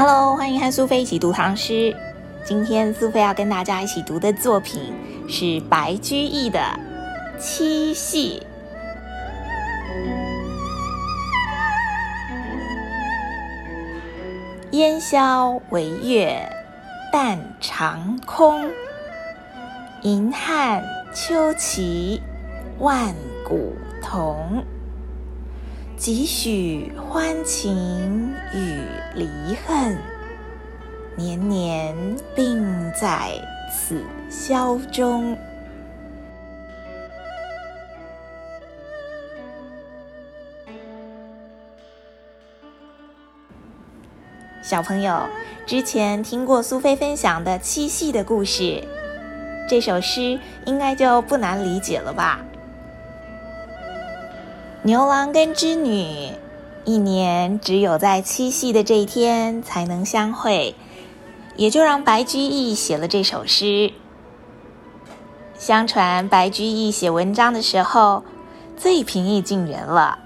Hello，欢迎和苏菲一起读唐诗。今天苏菲要跟大家一起读的作品是白居易的《七夕》。烟消微月，淡长空。银汉秋齐，万古同。几许欢情与离恨，年年并在此宵中。小朋友之前听过苏菲分享的七夕的故事，这首诗应该就不难理解了吧？牛郎跟织女一年只有在七夕的这一天才能相会，也就让白居易写了这首诗。相传白居易写文章的时候最平易近人了，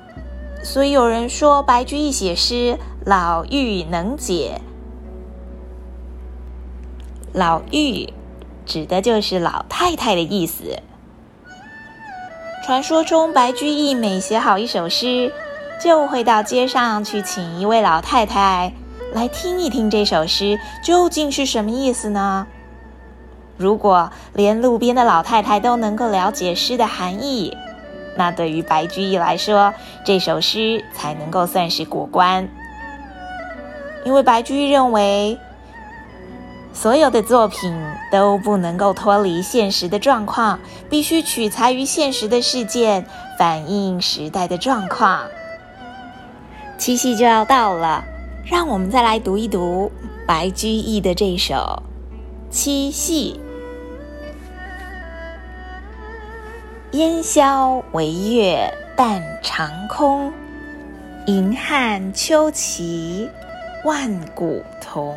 所以有人说白居易写诗老妪能解。老妪指的就是老太太的意思。传说中，白居易每写好一首诗，就会到街上去请一位老太太来听一听这首诗究竟是什么意思呢？如果连路边的老太太都能够了解诗的含义，那对于白居易来说，这首诗才能够算是过关。因为白居易认为。所有的作品都不能够脱离现实的状况，必须取材于现实的事件，反映时代的状况。七夕就要到了，让我们再来读一读白居易的这首《七夕》：烟消为月淡长空，银汉秋齐万古同。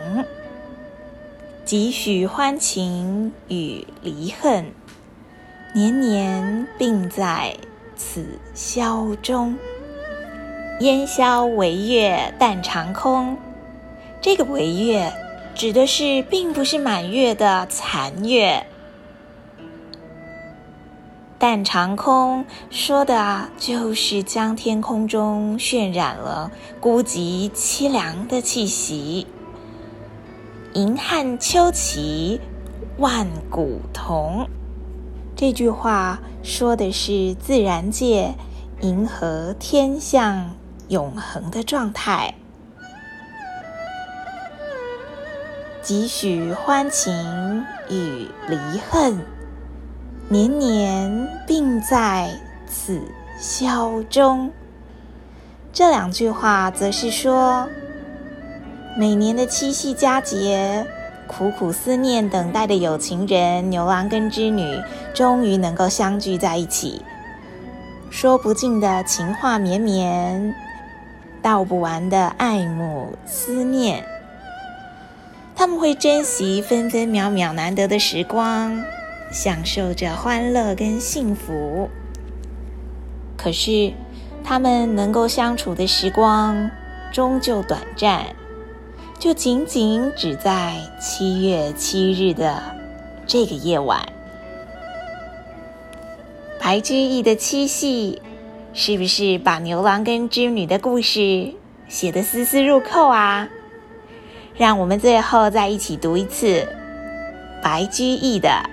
几许欢情与离恨，年年并在此宵中。烟消微月淡长空，这个微月指的是并不是满月的残月。淡长空说的就是将天空中渲染了孤寂凄凉的气息。银汉秋齐，万古同。这句话说的是自然界银河天象永恒的状态。几许欢情与离恨，年年并在此宵中。这两句话则是说。每年的七夕佳节，苦苦思念、等待的有情人牛郎跟织女，终于能够相聚在一起，说不尽的情话绵绵，道不完的爱慕思念。他们会珍惜分分秒秒难得的时光，享受着欢乐跟幸福。可是，他们能够相处的时光，终究短暂。就仅仅只在七月七日的这个夜晚，白居易的七夕，是不是把牛郎跟织女的故事写得丝丝入扣啊？让我们最后再一起读一次白居易的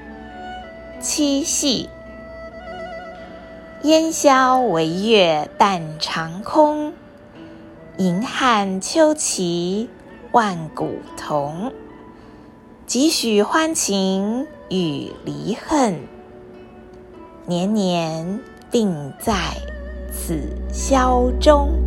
七夕：烟消为月淡长空，银汉秋齐。万古同，几许欢情与离恨，年年并在此宵中。